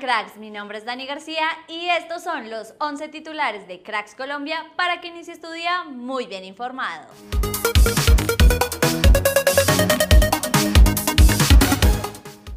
cracks? Mi nombre es Dani García y estos son los 11 titulares de Cracks Colombia para que inicies tu día muy bien informado.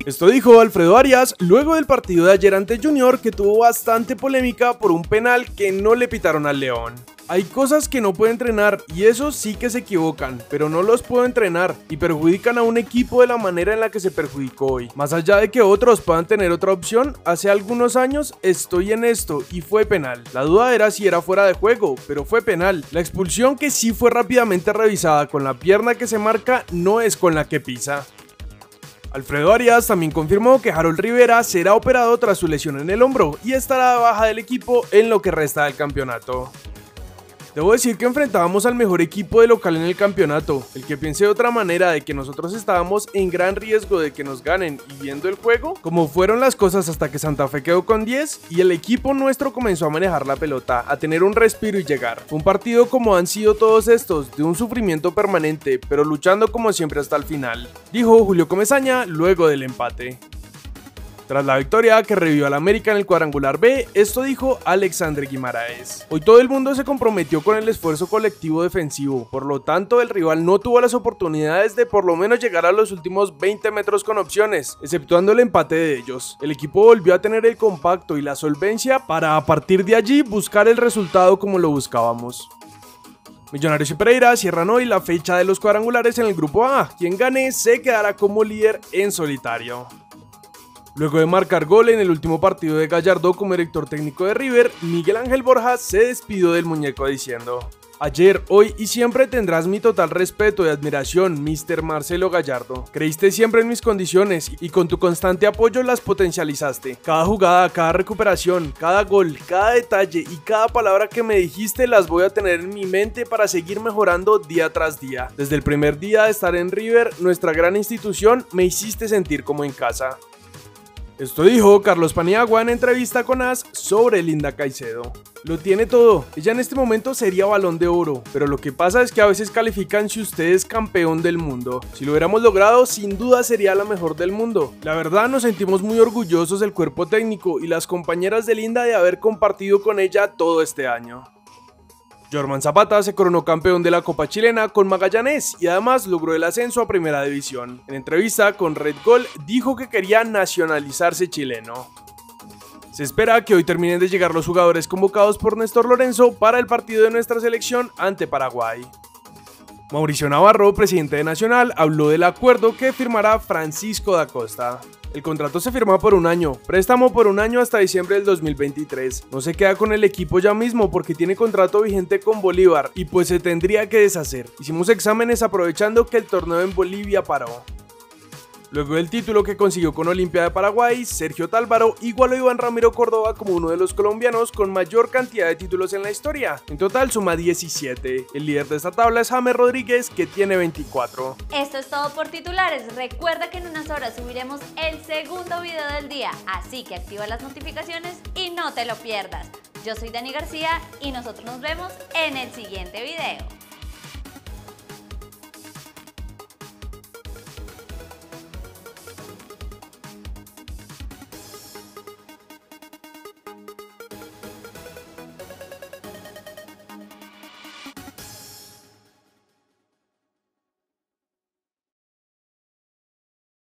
Esto dijo Alfredo Arias luego del partido de ayer ante Junior que tuvo bastante polémica por un penal que no le pitaron al León. Hay cosas que no puedo entrenar y eso sí que se equivocan, pero no los puedo entrenar y perjudican a un equipo de la manera en la que se perjudicó hoy. Más allá de que otros puedan tener otra opción, hace algunos años estoy en esto y fue penal. La duda era si era fuera de juego, pero fue penal. La expulsión que sí fue rápidamente revisada con la pierna que se marca no es con la que pisa. Alfredo Arias también confirmó que Harold Rivera será operado tras su lesión en el hombro y estará baja del equipo en lo que resta del campeonato. Debo decir que enfrentábamos al mejor equipo de local en el campeonato. El que piense de otra manera de que nosotros estábamos en gran riesgo de que nos ganen y viendo el juego, como fueron las cosas hasta que Santa Fe quedó con 10 y el equipo nuestro comenzó a manejar la pelota, a tener un respiro y llegar. Fue un partido como han sido todos estos, de un sufrimiento permanente, pero luchando como siempre hasta el final, dijo Julio Comesaña luego del empate. Tras la victoria que revivió al América en el cuadrangular B, esto dijo Alexandre Guimaraes. Hoy todo el mundo se comprometió con el esfuerzo colectivo defensivo, por lo tanto el rival no tuvo las oportunidades de por lo menos llegar a los últimos 20 metros con opciones, exceptuando el empate de ellos. El equipo volvió a tener el compacto y la solvencia para a partir de allí buscar el resultado como lo buscábamos. Millonarios y Pereira cierran hoy la fecha de los cuadrangulares en el grupo A. Quien gane se quedará como líder en solitario. Luego de marcar gol en el último partido de Gallardo como director técnico de River, Miguel Ángel Borja se despidió del muñeco diciendo: Ayer, hoy y siempre tendrás mi total respeto y admiración, Mr. Marcelo Gallardo. Creíste siempre en mis condiciones y con tu constante apoyo las potencializaste. Cada jugada, cada recuperación, cada gol, cada detalle y cada palabra que me dijiste las voy a tener en mi mente para seguir mejorando día tras día. Desde el primer día de estar en River, nuestra gran institución, me hiciste sentir como en casa. Esto dijo Carlos Paniagua en entrevista con As sobre Linda Caicedo. Lo tiene todo, ella en este momento sería balón de oro, pero lo que pasa es que a veces califican si usted es campeón del mundo. Si lo hubiéramos logrado, sin duda sería la mejor del mundo. La verdad nos sentimos muy orgullosos del cuerpo técnico y las compañeras de Linda de haber compartido con ella todo este año. Jorman Zapata se coronó campeón de la Copa Chilena con Magallanes y además logró el ascenso a Primera División. En entrevista con Red Gol dijo que quería nacionalizarse chileno. Se espera que hoy terminen de llegar los jugadores convocados por Néstor Lorenzo para el partido de nuestra selección ante Paraguay. Mauricio Navarro, presidente de Nacional, habló del acuerdo que firmará Francisco da Costa. El contrato se firma por un año, préstamo por un año hasta diciembre del 2023. No se queda con el equipo ya mismo porque tiene contrato vigente con Bolívar y pues se tendría que deshacer. Hicimos exámenes aprovechando que el torneo en Bolivia paró. Luego del título que consiguió con Olimpia de Paraguay, Sergio Tálvaro igualó a Iván Ramiro Córdoba como uno de los colombianos con mayor cantidad de títulos en la historia. En total suma 17. El líder de esta tabla es James Rodríguez que tiene 24. Esto es todo por titulares. Recuerda que en unas horas subiremos el segundo video del día, así que activa las notificaciones y no te lo pierdas. Yo soy Dani García y nosotros nos vemos en el siguiente video.